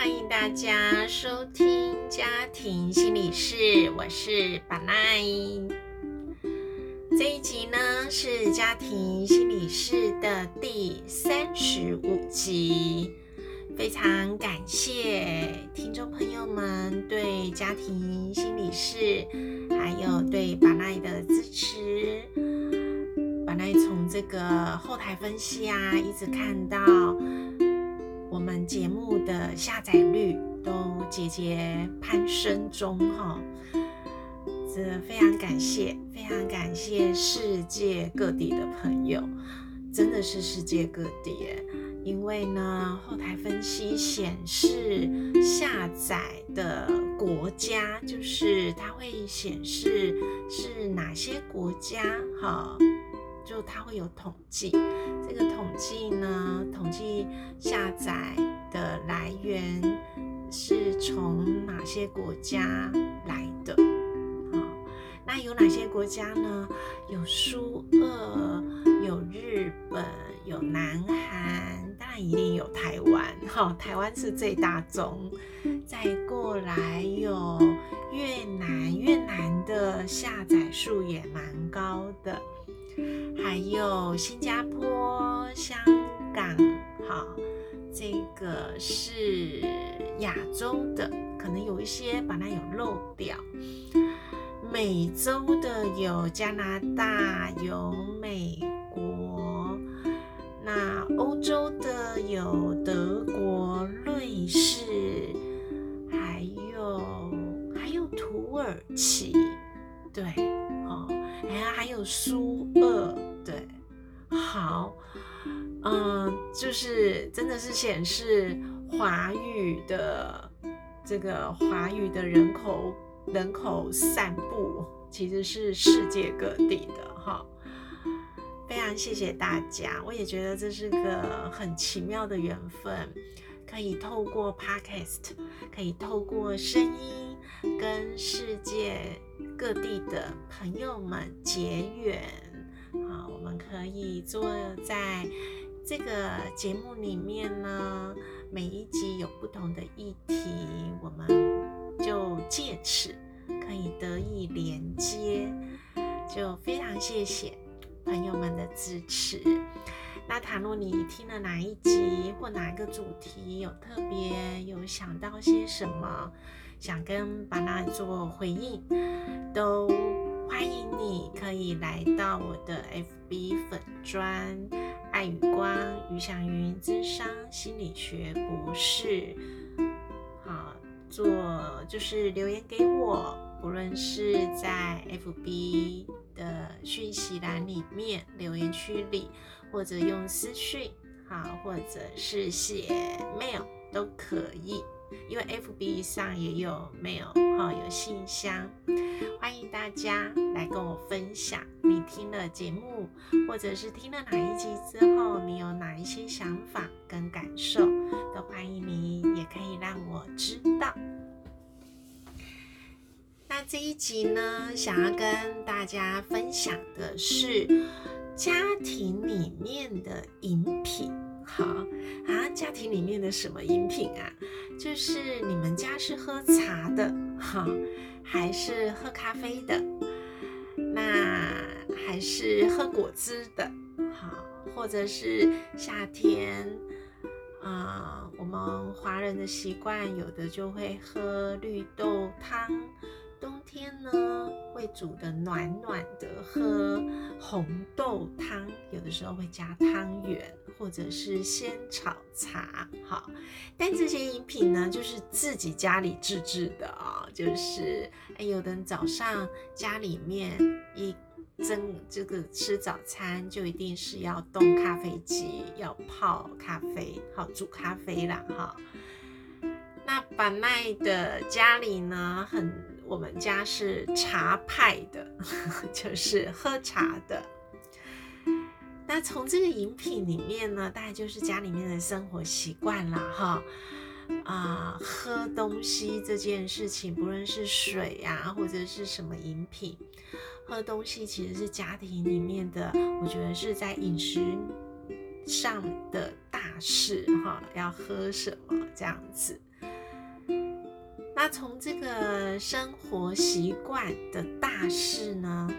欢迎大家收听家庭心理室，我是巴奈。这一集呢是家庭心理室的第三十五集，非常感谢听众朋友们对家庭心理室还有对巴奈的支持。巴奈从这个后台分析啊，一直看到。我们节目的下载率都节节攀升中哈，这非常感谢，非常感谢世界各地的朋友，真的是世界各地因为呢，后台分析显示下载的国家，就是它会显示是哪些国家哈。就它会有统计，这个统计呢，统计下载的来源是从哪些国家来的？好，那有哪些国家呢？有苏俄，有日本，有南韩，当然一定有台湾。哈，台湾是最大宗。再过来有越南，越南的下载数也蛮高的。还有新加坡、香港，好，这个是亚洲的，可能有一些把它有漏掉。美洲的有加拿大，有美国，那欧洲的有德国、瑞士，还有还有土耳其，对，还有苏二。对，好，嗯，就是真的是显示华语的这个华语的人口人口散布其实是世界各地的哈，非常谢谢大家，我也觉得这是个很奇妙的缘分，可以透过 podcast，可以透过声音跟世界各地的朋友们结缘。好，我们可以坐在这个节目里面呢，每一集有不同的议题，我们就借此可以得以连接，就非常谢谢朋友们的支持。那倘若你听了哪一集或哪一个主题有特别有想到些什么，想跟巴娜做回应，都。欢迎你可以来到我的 FB 粉专爱与光于祥云智商心理学博士，好做就是留言给我，不论是在 FB 的讯息栏里面留言区里，或者用私讯，好，或者是写 mail 都可以。因为 FB 上也有没有哈，有信箱，欢迎大家来跟我分享你听了节目，或者是听了哪一集之后，你有哪一些想法跟感受，都欢迎你，也可以让我知道。那这一集呢，想要跟大家分享的是家庭里面的饮品。好啊，家庭里面的什么饮品啊？就是你们家是喝茶的哈，还是喝咖啡的？那还是喝果汁的？好，或者是夏天啊，我们华人的习惯，有的就会喝绿豆汤。冬天呢，会煮的暖暖的，喝红豆汤，有的时候会加汤圆，或者是仙草茶。好，但这些饮品呢，就是自己家里自制的啊，就是哎，有的人早上家里面一蒸这个吃早餐，就一定是要动咖啡机，要泡咖啡，好煮咖啡啦，哈。那板奈的家里呢，很。我们家是茶派的，就是喝茶的。那从这个饮品里面呢，大概就是家里面的生活习惯了哈。啊，喝东西这件事情，不论是水呀，或者是什么饮品，喝东西其实是家庭里面的，我觉得是在饮食上的大事哈。要喝什么这样子？那从这个生活习惯的大事呢，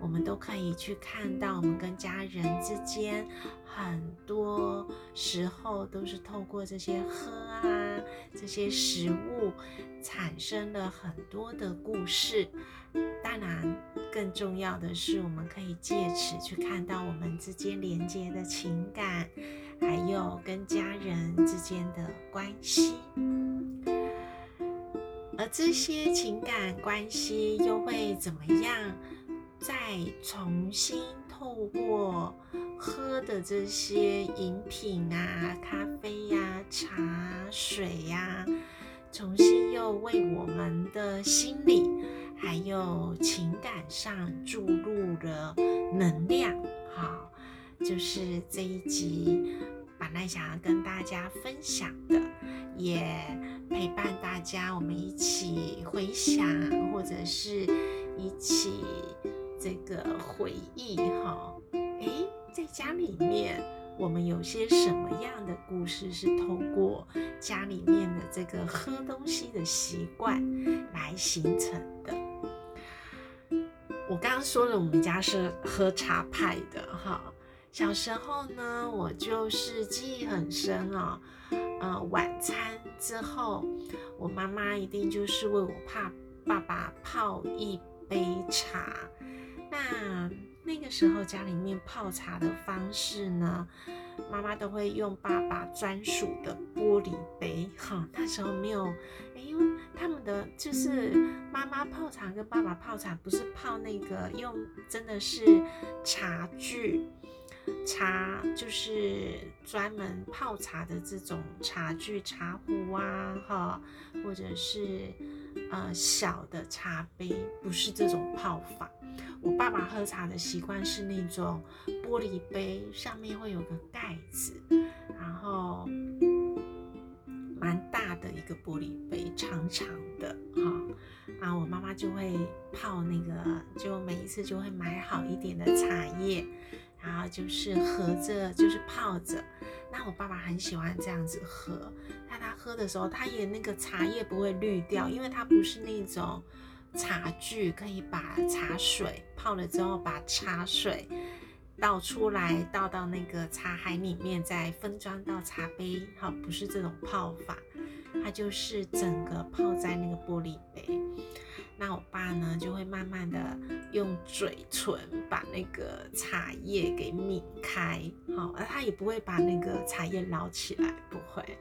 我们都可以去看到，我们跟家人之间很多时候都是透过这些喝啊，这些食物产生了很多的故事。当然，更重要的是，我们可以借此去看到我们之间连接的情感，还有跟家人之间的关系。而这些情感关系又会怎么样？再重新透过喝的这些饮品啊，咖啡呀、茶水呀，重新又为我们的心理还有情感上注入了能量。好，就是这一集本来想要跟大家分享的，也陪伴大家，我们一起回想，或者是一起。这个回忆哈，诶，在家里面，我们有些什么样的故事是透过家里面的这个喝东西的习惯来形成的？我刚刚说了，我们家是喝茶派的哈。小时候呢，我就是记忆很深哦。呃，晚餐之后，我妈妈一定就是为我怕爸爸泡一杯茶。那那个时候家里面泡茶的方式呢，妈妈都会用爸爸专属的玻璃杯。哈，那时候没有，因为他们的就是妈妈泡茶跟爸爸泡茶不是泡那个用，真的是茶具，茶就是专门泡茶的这种茶具，茶壶啊，哈，或者是呃小的茶杯，不是这种泡法。我爸爸喝茶的习惯是那种玻璃杯，上面会有个盖子，然后蛮大的一个玻璃杯，长长的哈。啊，我妈妈就会泡那个，就每一次就会买好一点的茶叶，然后就是合着，就是泡着。那我爸爸很喜欢这样子喝，那他喝的时候，他也那个茶叶不会滤掉，因为它不是那种。茶具可以把茶水泡了之后，把茶水倒出来，倒到那个茶海里面，再分装到茶杯。好，不是这种泡法，它就是整个泡在那个玻璃杯。那我爸呢，就会慢慢的用嘴唇把那个茶叶给抿开，好，而他也不会把那个茶叶捞起来，不会。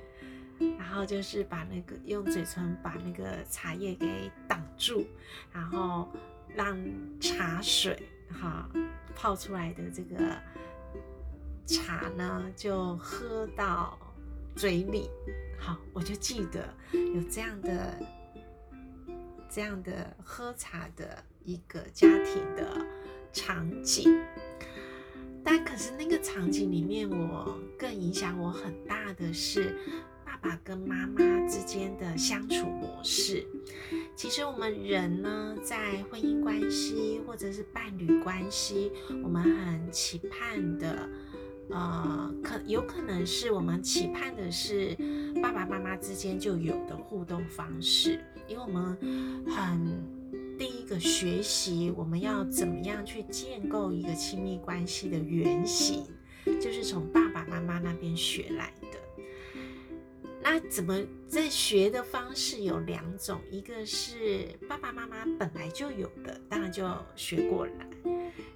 然后就是把那个用嘴唇把那个茶叶给挡住，然后让茶水哈泡出来的这个茶呢就喝到嘴里。好，我就记得有这样的这样的喝茶的一个家庭的场景。但可是那个场景里面，我更影响我很大的是。爸爸跟妈妈之间的相处模式，其实我们人呢，在婚姻关系或者是伴侣关系，我们很期盼的，呃，可有可能是我们期盼的是爸爸妈妈之间就有的互动方式，因为我们很第一个学习我们要怎么样去建构一个亲密关系的原型，就是从爸爸妈妈那边学来的。那怎么在学的方式有两种，一个是爸爸妈妈本来就有的，当然就学过来；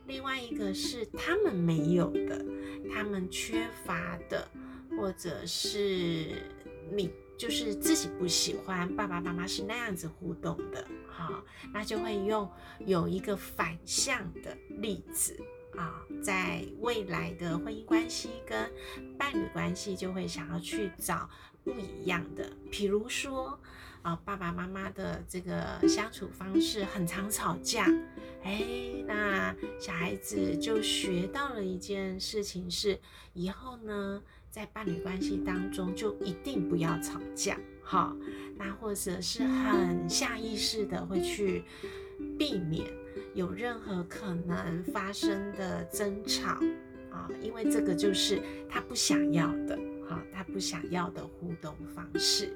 另外一个是他们没有的，他们缺乏的，或者是你就是自己不喜欢爸爸妈妈是那样子互动的，好，那就会用有一个反向的例子啊，在未来的婚姻关系跟伴侣关系就会想要去找。不一样的，比如说啊，爸爸妈妈的这个相处方式很常吵架，哎，那小孩子就学到了一件事情是，以后呢，在伴侣关系当中就一定不要吵架，哈，那或者是很下意识的会去避免有任何可能发生的争吵。啊，因为这个就是他不想要的。啊他不想要的互动方式。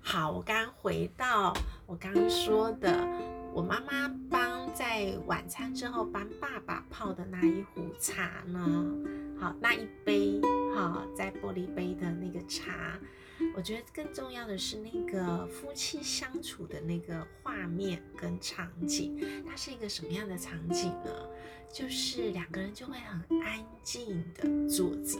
好，我刚回到我刚刚说的，我妈妈帮在晚餐之后帮爸爸泡的那一壶茶呢？好，那一杯哈，在玻璃杯的那个茶，我觉得更重要的是那个夫妻相处的那个画面跟场景，它是一个什么样的场景呢？就是两个人就会很安静的坐着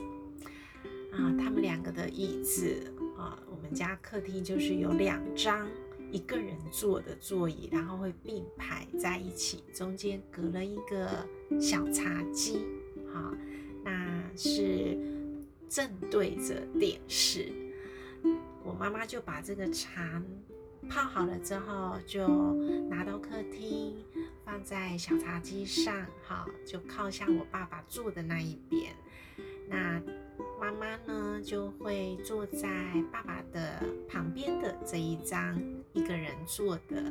啊，他们两个的椅子。啊，我们家客厅就是有两张一个人坐的座椅，然后会并排在一起，中间隔了一个小茶几，啊，那是正对着电视。我妈妈就把这个茶泡好了之后，就拿到客厅，放在小茶几上，好，就靠向我爸爸坐的那一边。那妈妈呢，就会坐在爸爸的旁边的这一张一个人坐的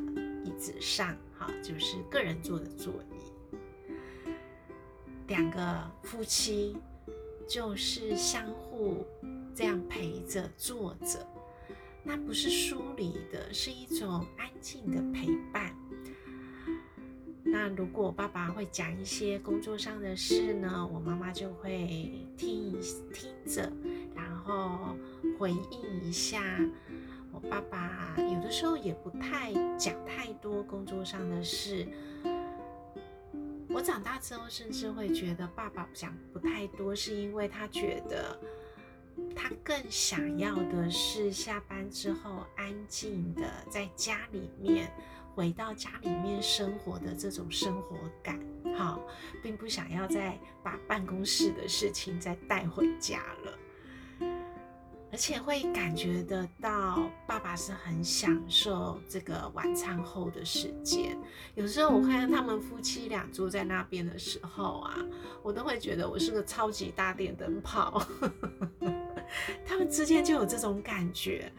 椅子上，好，就是个人坐的座椅。两个夫妻就是相互这样陪着坐着，那不是疏离的，是一种安静的陪伴。那如果爸爸会讲一些工作上的事呢，我妈妈就会听听着，然后回应一下。我爸爸有的时候也不太讲太多工作上的事。我长大之后，甚至会觉得爸爸讲不太多，是因为他觉得他更想要的是下班之后安静的在家里面。回到家里面生活的这种生活感，好，并不想要再把办公室的事情再带回家了，而且会感觉得到爸爸是很享受这个晚餐后的时间。有时候我看他们夫妻俩坐在那边的时候啊，我都会觉得我是个超级大电灯泡，他们之间就有这种感觉。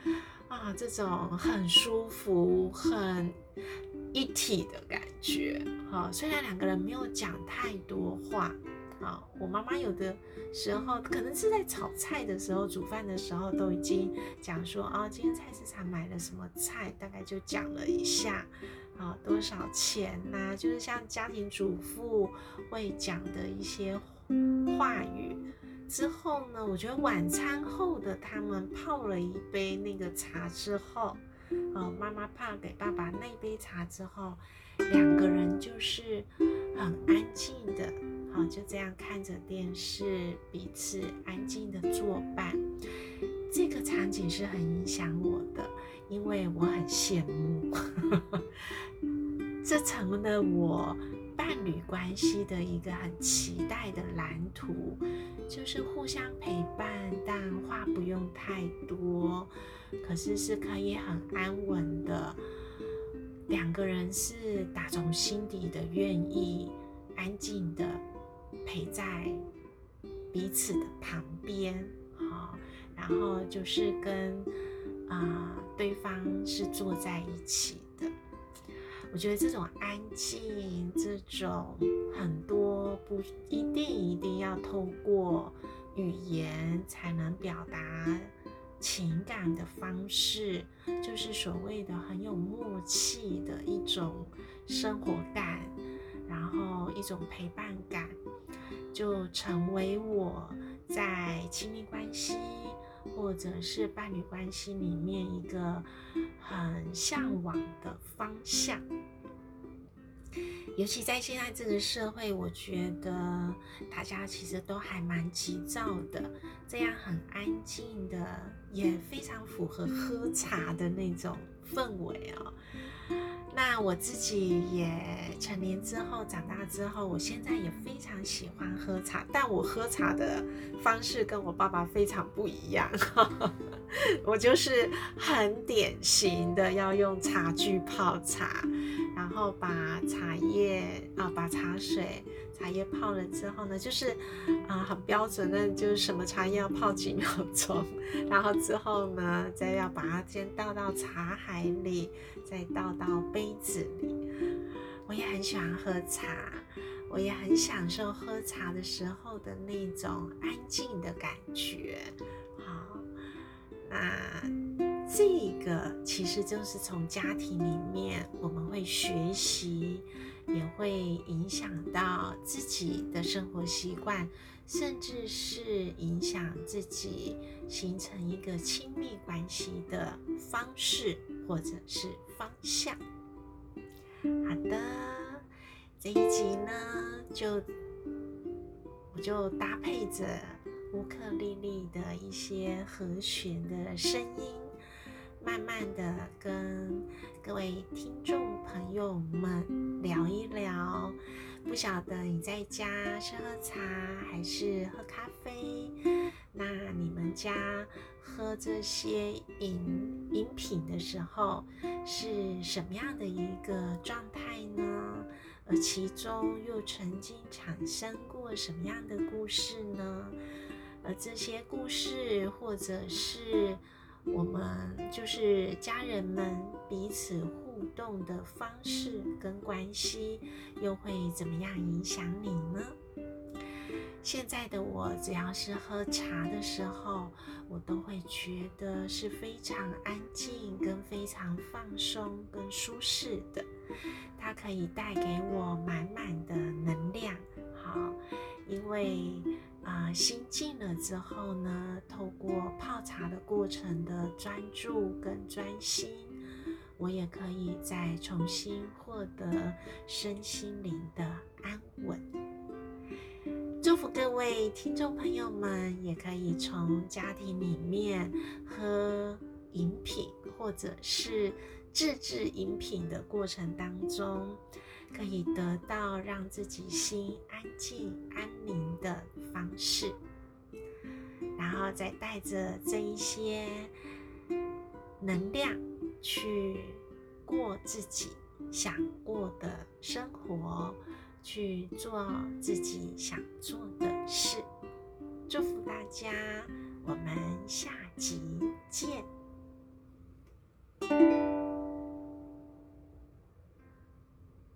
啊，这种很舒服、很一体的感觉。好，虽然两个人没有讲太多话，啊，我妈妈有的时候可能是在炒菜的时候、煮饭的时候，都已经讲说啊，今天菜市场买了什么菜，大概就讲了一下，啊，多少钱呐？就是像家庭主妇会讲的一些话语。之后呢，我觉得晚餐后的他们泡了一杯那个茶之后，呃，妈妈泡给爸爸那杯茶之后，两个人就是很安静的，好就这样看着电视，彼此安静的作伴。这个场景是很影响我的，因为我很羡慕，这成了我。伴侣关系的一个很期待的蓝图，就是互相陪伴，但话不用太多，可是是可以很安稳的，两个人是打从心底的愿意安静的陪在彼此的旁边，好，然后就是跟啊对方是坐在一起的。我觉得这种安静，这种很多不一定一定要透过语言才能表达情感的方式，就是所谓的很有默契的一种生活感，然后一种陪伴感，就成为我在亲密关系。或者是伴侣关系里面一个很向往的方向，尤其在现在这个社会，我觉得大家其实都还蛮急躁的，这样很安静的，也非常符合喝茶的那种氛围哦。那我自己也成年之后，长大之后，我现在也非常喜欢喝茶，但我喝茶的方式跟我爸爸非常不一样。我就是很典型的要用茶具泡茶，然后把茶叶啊，把茶水。茶叶泡了之后呢，就是啊很标准的，就是什么茶叶要泡几秒钟，然后之后呢，再要把它先倒到茶海里，再倒到杯子里。我也很喜欢喝茶，我也很享受喝茶的时候的那种安静的感觉。好，那这个。其实就是从家庭里面，我们会学习，也会影响到自己的生活习惯，甚至是影响自己形成一个亲密关系的方式或者是方向。好的，这一集呢，就我就搭配着乌克丽丽的一些和弦的声音。慢慢的跟各位听众朋友们聊一聊，不晓得你在家是喝茶还是喝咖啡？那你们家喝这些饮饮品的时候是什么样的一个状态呢？而其中又曾经产生过什么样的故事呢？而这些故事或者是。我们就是家人们彼此互动的方式跟关系，又会怎么样影响你呢？现在的我，只要是喝茶的时候，我都会觉得是非常安静、跟非常放松、跟舒适的。它可以带给我满满的能量。好，因为。啊，心静了之后呢，透过泡茶的过程的专注跟专心，我也可以再重新获得身心灵的安稳。祝福各位听众朋友们，也可以从家庭里面喝饮品，或者是自制饮品的过程当中。可以得到让自己心安静安宁的方式，然后再带着这一些能量去过自己想过的生活，去做自己想做的事。祝福大家，我们下集见。